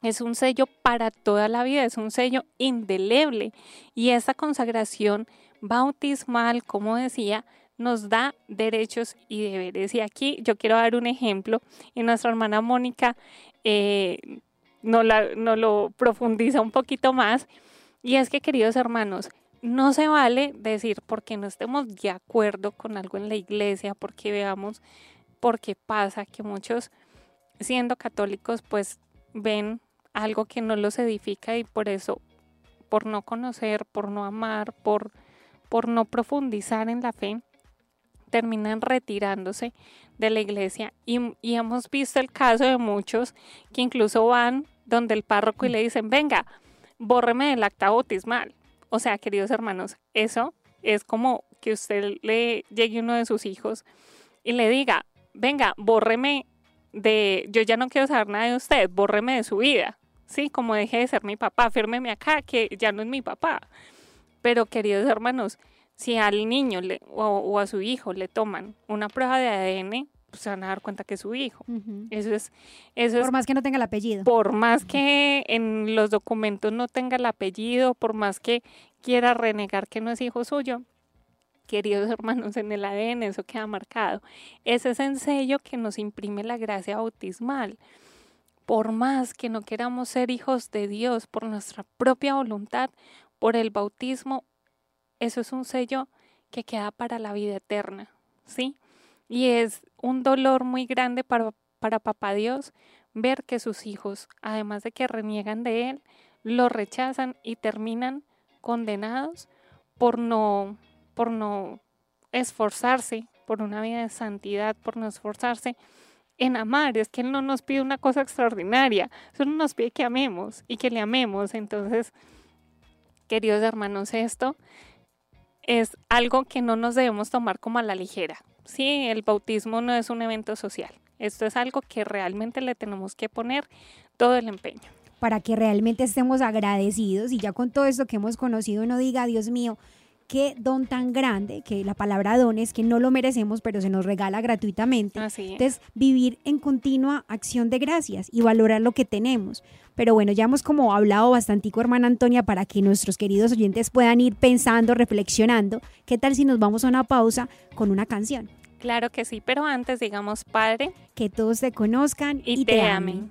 S4: es un sello para toda la vida, es un sello indeleble y esa consagración bautismal, como decía, nos da derechos y deberes. Y aquí yo quiero dar un ejemplo y nuestra hermana Mónica eh, nos, lo profundiza un poquito más. Y es que, queridos hermanos, no se vale decir porque no estemos de acuerdo con algo en la iglesia, porque veamos por qué pasa que muchos siendo católicos pues ven algo que no los edifica y por eso por no conocer, por no amar, por por no profundizar en la fe, terminan retirándose de la iglesia. Y, hemos visto el caso de muchos que incluso van donde el párroco y le dicen, venga, bórreme del acta bautismal o sea, queridos hermanos, eso es como que usted le llegue uno de sus hijos y le diga, venga, bórreme de, yo ya no quiero saber nada de usted, bórreme de su vida, ¿sí? Como deje de ser mi papá, fírmeme acá, que ya no es mi papá. Pero queridos hermanos, si al niño le, o, a su hijo le toman una prueba de ADN, pues se van a dar cuenta que es su hijo. Eso es, eso
S3: por más que no tenga el apellido.
S4: Por más que en los documentos no tenga el apellido, por más que quiera renegar que no es hijo suyo, queridos <laughs> hermanos, en el ADN eso queda marcado. Ese es el sello que nos imprime la gracia bautismal. Por más que no queramos ser hijos de Dios por nuestra propia voluntad, por el bautismo, eso es un sello que queda para la vida eterna, ¿sí? Y es un dolor muy grande para, para papá Dios ver que sus hijos, además de que reniegan de Él, lo rechazan y terminan condenados por no, por no esforzarse por una vida de santidad, por no esforzarse en amar. Es que Él no nos pide una cosa extraordinaria, solo nos pide que amemos y que le amemos. Entonces, queridos hermanos, esto es algo que no nos debemos tomar como a la ligera. Sí, el bautismo no es un evento social. Esto es algo que realmente le tenemos que poner todo el empeño.
S3: Para que realmente estemos agradecidos y ya con todo esto que hemos conocido no diga, Dios mío, qué don tan grande, que la palabra don es que no lo merecemos, pero se nos regala gratuitamente. Entonces, vivir en continua acción de gracias y valorar lo que tenemos. Pero bueno, ya hemos como hablado bastante, hermana Antonia, para que nuestros queridos oyentes puedan ir pensando, reflexionando. ¿Qué tal si nos vamos a una pausa con una canción?
S4: Claro que sí, pero antes digamos, Padre,
S3: que todos te conozcan y, te, amen.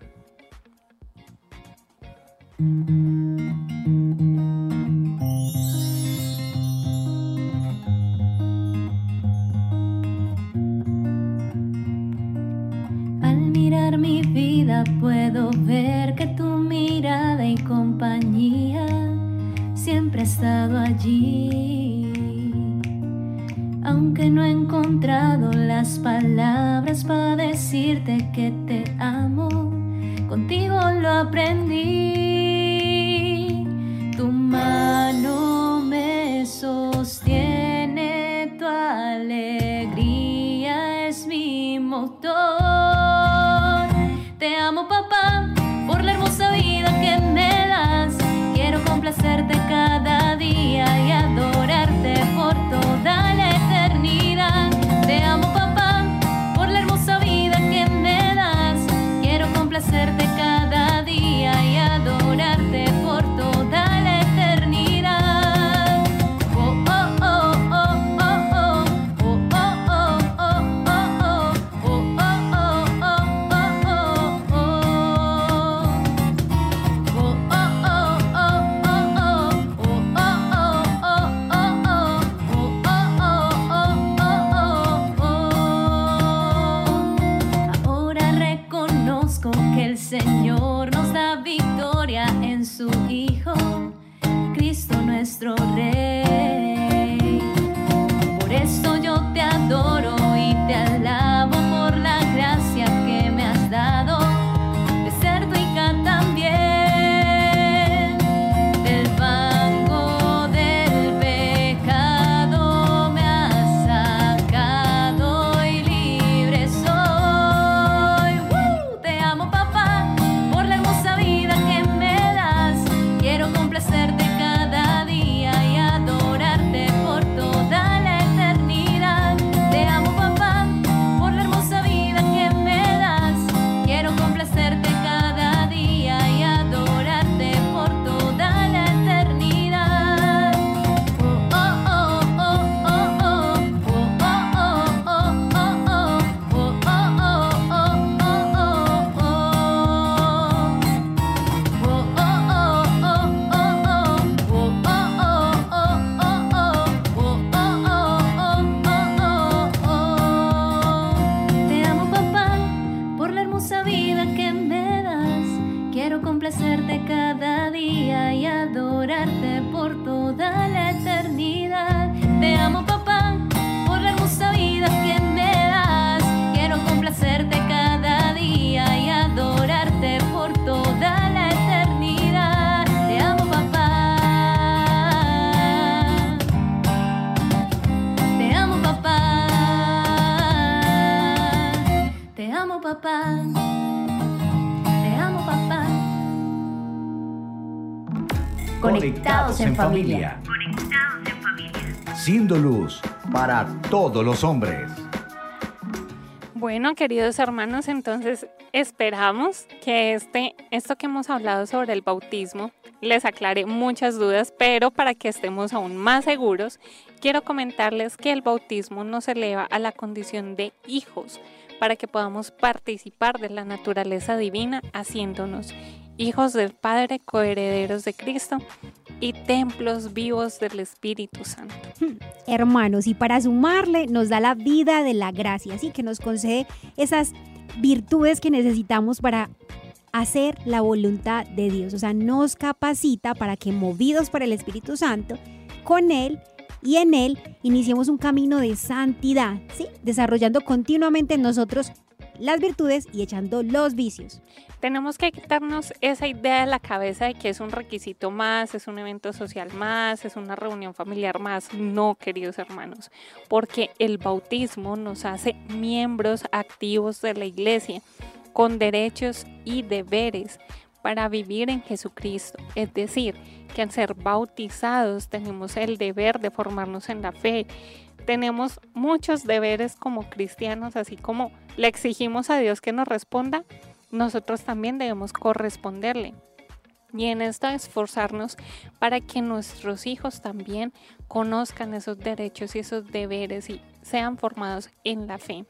S5: mirar mi vida puedo ver que tu mirada y compañía siempre ha estado allí. Aunque no he encontrado las palabras para decirte que te amo, contigo lo aprendí. Tu mano me sostiene, tu alegría es mi motor. Te amo papá
S1: Conectados en familia.
S2: Siendo luz para todos los hombres.
S4: Bueno, queridos hermanos, entonces esperamos que este, esto que hemos hablado sobre el bautismo les aclare muchas dudas, pero para que estemos aún más seguros, quiero comentarles que el bautismo nos eleva a la condición de hijos, para que podamos participar de la naturaleza divina, haciéndonos hijos del Padre, coherederos de Cristo y templos vivos del Espíritu Santo.
S3: hermanos, y para sumarle nos da la vida de la gracia, así que nos concede esas virtudes que necesitamos para hacer la voluntad de Dios, o sea, nos capacita para que movidos por el Espíritu Santo, con Él y en Él iniciemos un camino de santidad, ¿sí? desarrollando continuamente en nosotros las virtudes y echando los vicios.
S4: Tenemos que quitarnos esa idea de la cabeza de que es un requisito más, es un evento social más, es una reunión familiar más. No, queridos hermanos, porque el bautismo nos hace miembros activos de la iglesia, con derechos y deberes para vivir en Jesucristo. Es decir, que al ser bautizados tenemos el deber de formarnos en la fe. Tenemos muchos deberes como cristianos, así como le exigimos a Dios que nos responda, nosotros también debemos corresponderle. Y en esto esforzarnos para que nuestros hijos también conozcan esos derechos y esos deberes y sean formados en la fe.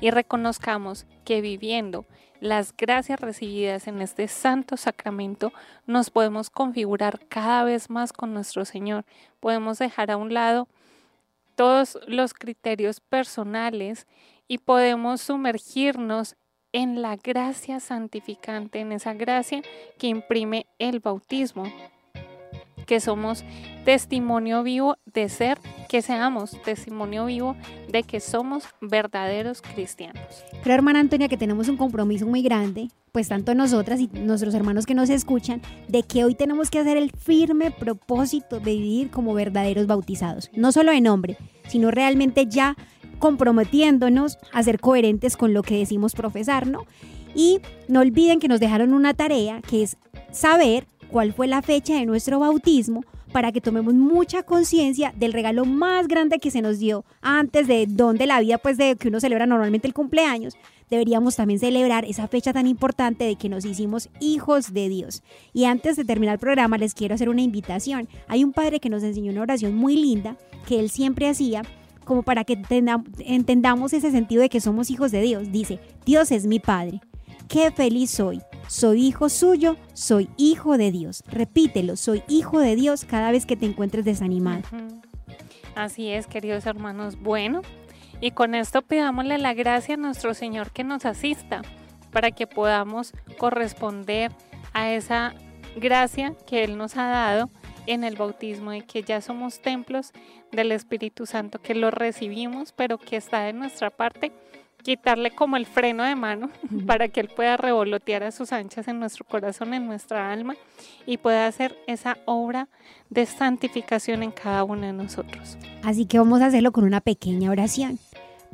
S4: Y reconozcamos que viviendo las gracias recibidas en este santo sacramento nos podemos configurar cada vez más con nuestro Señor. Podemos dejar a un lado todos los criterios personales y podemos sumergirnos en la gracia santificante, en esa gracia que imprime el bautismo. que somos testimonio vivo de ser, que seamos testimonio vivo de que somos verdaderos cristianos.
S3: Creo, hermana Antonia, que tenemos un compromiso muy grande, pues tanto nosotras y nuestros hermanos que nos escuchan, de que hoy tenemos que hacer el firme propósito de vivir como verdaderos bautizados, no solo de nombre, sino realmente ya comprometiéndonos a ser coherentes con lo que decimos profesar, ¿no? Y no olviden que nos dejaron una tarea que es saber cuál fue la fecha de nuestro bautismo para que tomemos mucha conciencia del regalo más grande que se nos dio antes de donde la vida, pues de que uno celebra normalmente el cumpleaños, deberíamos también celebrar esa fecha tan importante de que nos hicimos hijos de Dios. Y antes de terminar el programa les quiero hacer una invitación. Hay un padre que nos enseñó una oración muy linda que él siempre hacía como para que entendamos ese sentido de que somos hijos de Dios. Dice, Dios es mi Padre. Qué feliz soy. Soy hijo suyo, soy hijo de Dios. Repítelo, soy hijo de Dios cada vez que te encuentres desanimado.
S4: Así es, queridos hermanos. Bueno, y con esto pidámosle la gracia a nuestro Señor que nos asista para que podamos corresponder a esa gracia que Él nos ha dado en el bautismo y que ya somos templos del Espíritu Santo, que lo recibimos, pero que está de nuestra parte quitarle como el freno de mano <laughs> para que Él pueda revolotear a sus anchas en nuestro corazón, en nuestra alma y pueda hacer esa obra de santificación en cada uno de nosotros.
S3: Así que vamos a hacerlo con una pequeña oración.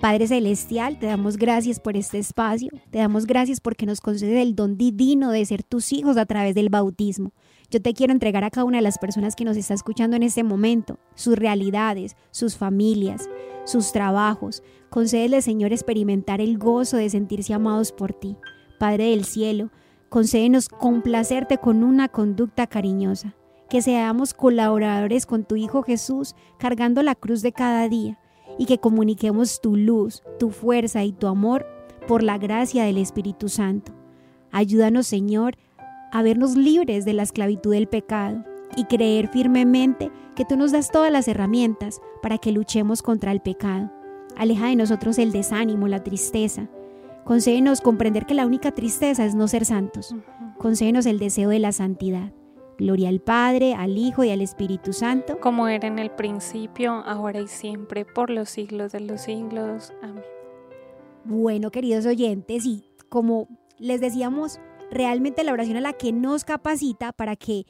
S3: Padre Celestial, te damos gracias por este espacio, te damos gracias porque nos concedes el don divino de ser tus hijos a través del bautismo. Yo te quiero entregar a cada una de las personas que nos está escuchando en este momento, sus realidades, sus familias, sus trabajos. Concédele, Señor, experimentar el gozo de sentirse amados por ti. Padre del cielo, concédenos complacerte con una conducta cariñosa. Que seamos colaboradores con tu Hijo Jesús, cargando la cruz de cada día, y que comuniquemos tu luz, tu fuerza y tu amor por la gracia del Espíritu Santo. Ayúdanos, Señor, a vernos libres de la esclavitud del pecado y creer firmemente que tú nos das todas las herramientas para que luchemos contra el pecado. Aleja de nosotros el desánimo, la tristeza. Concédenos comprender que la única tristeza es no ser santos. Concédenos el deseo de la santidad. Gloria al Padre, al Hijo y al Espíritu Santo.
S4: Como era en el principio, ahora y siempre, por los siglos de los siglos. Amén.
S3: Bueno, queridos oyentes, y como les decíamos, realmente la oración es la que nos capacita para que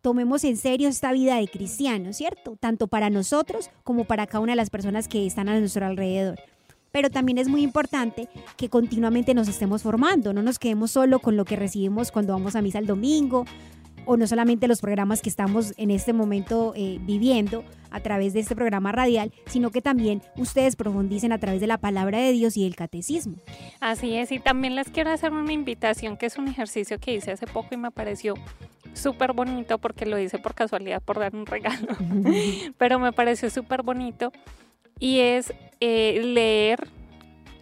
S3: tomemos en serio esta vida de cristiano, ¿cierto? Tanto para nosotros como para cada una de las personas que están a nuestro alrededor. Pero también es muy importante que continuamente nos estemos formando, no nos quedemos solo con lo que recibimos cuando vamos a misa el domingo, o no solamente los programas que estamos en este momento eh, viviendo a través de este programa radial, sino que también ustedes profundicen a través de la palabra de Dios y el catecismo.
S4: Así es, y también les quiero hacer una invitación que es un ejercicio que hice hace poco y me pareció súper bonito porque lo hice por casualidad por dar un regalo, <laughs> pero me pareció súper bonito y es eh, leer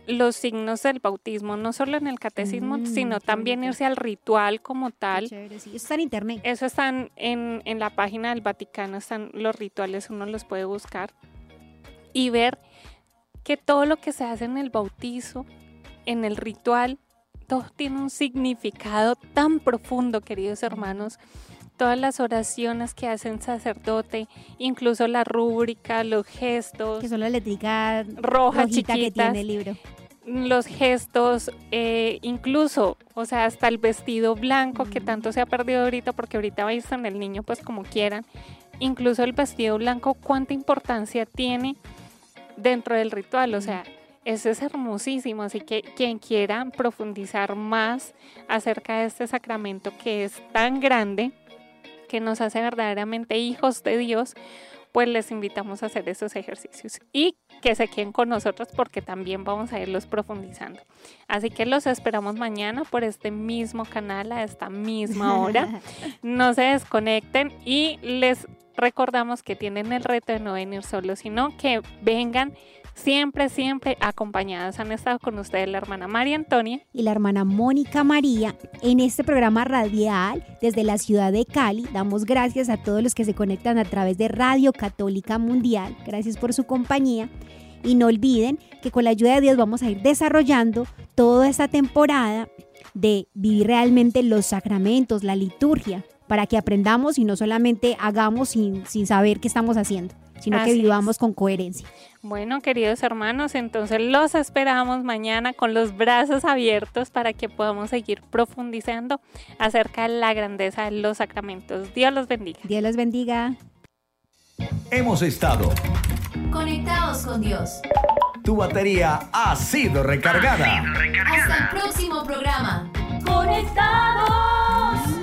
S4: los signos del bautismo, no solo en el catecismo,
S3: Mm,
S4: sino también irse al ritual como tal.
S3: Chévere, sí. Eso está en internet.
S4: Eso están en, en la página del Vaticano, están los rituales, uno los puede buscar y ver que todo lo que se hace en el bautizo, en el ritual, todo tiene un significado tan profundo, queridos hermanos. Todas las oraciones que hace el sacerdote, incluso la rúbrica, los gestos,
S3: Que son que
S4: chiquitas,
S3: tiene el libro.
S4: los gestos, eh, incluso, o sea, hasta el vestido blanco que tanto se ha perdido ahorita, porque ahorita en el niño pues como quieran, incluso el vestido blanco, cuánta importancia tiene dentro del ritual, o sea, eso es hermosísimo, así que quien quiera profundizar más acerca de este sacramento que es tan grande, que nos hace verdaderamente hijos de Dios, pues les invitamos a hacer esos ejercicios y que se queden con nosotros porque también vamos a irlos profundizando. Así que los esperamos mañana por este mismo canal a esta misma hora. <laughs> No se desconecten y les recordamos que tienen el reto de no venir solos, sino que vengan siempre, siempre acompañadas. Han estado con ustedes la hermana María Antonia.
S3: y la hermana Mónica María en este programa radial desde la ciudad de Cali. Damos gracias a todos los que se conectan a través de Radio Católica Mundial. Gracias por su compañía. Y no olviden que con la ayuda de Dios vamos a ir desarrollando toda esta temporada de vivir realmente los sacramentos, la liturgia, para que aprendamos y no solamente hagamos sin, sin saber qué estamos haciendo, sino que
S4: es.
S3: vivamos con coherencia.
S4: Bueno, queridos hermanos, entonces los esperamos mañana con los brazos abiertos para que podamos seguir profundizando acerca de la grandeza de los sacramentos. Dios los bendiga.
S3: Dios los bendiga.
S2: Hemos estado.
S1: Conectados con Dios.
S2: Tu batería ha sido recargada.
S1: Hasta el próximo programa.
S5: Conectados.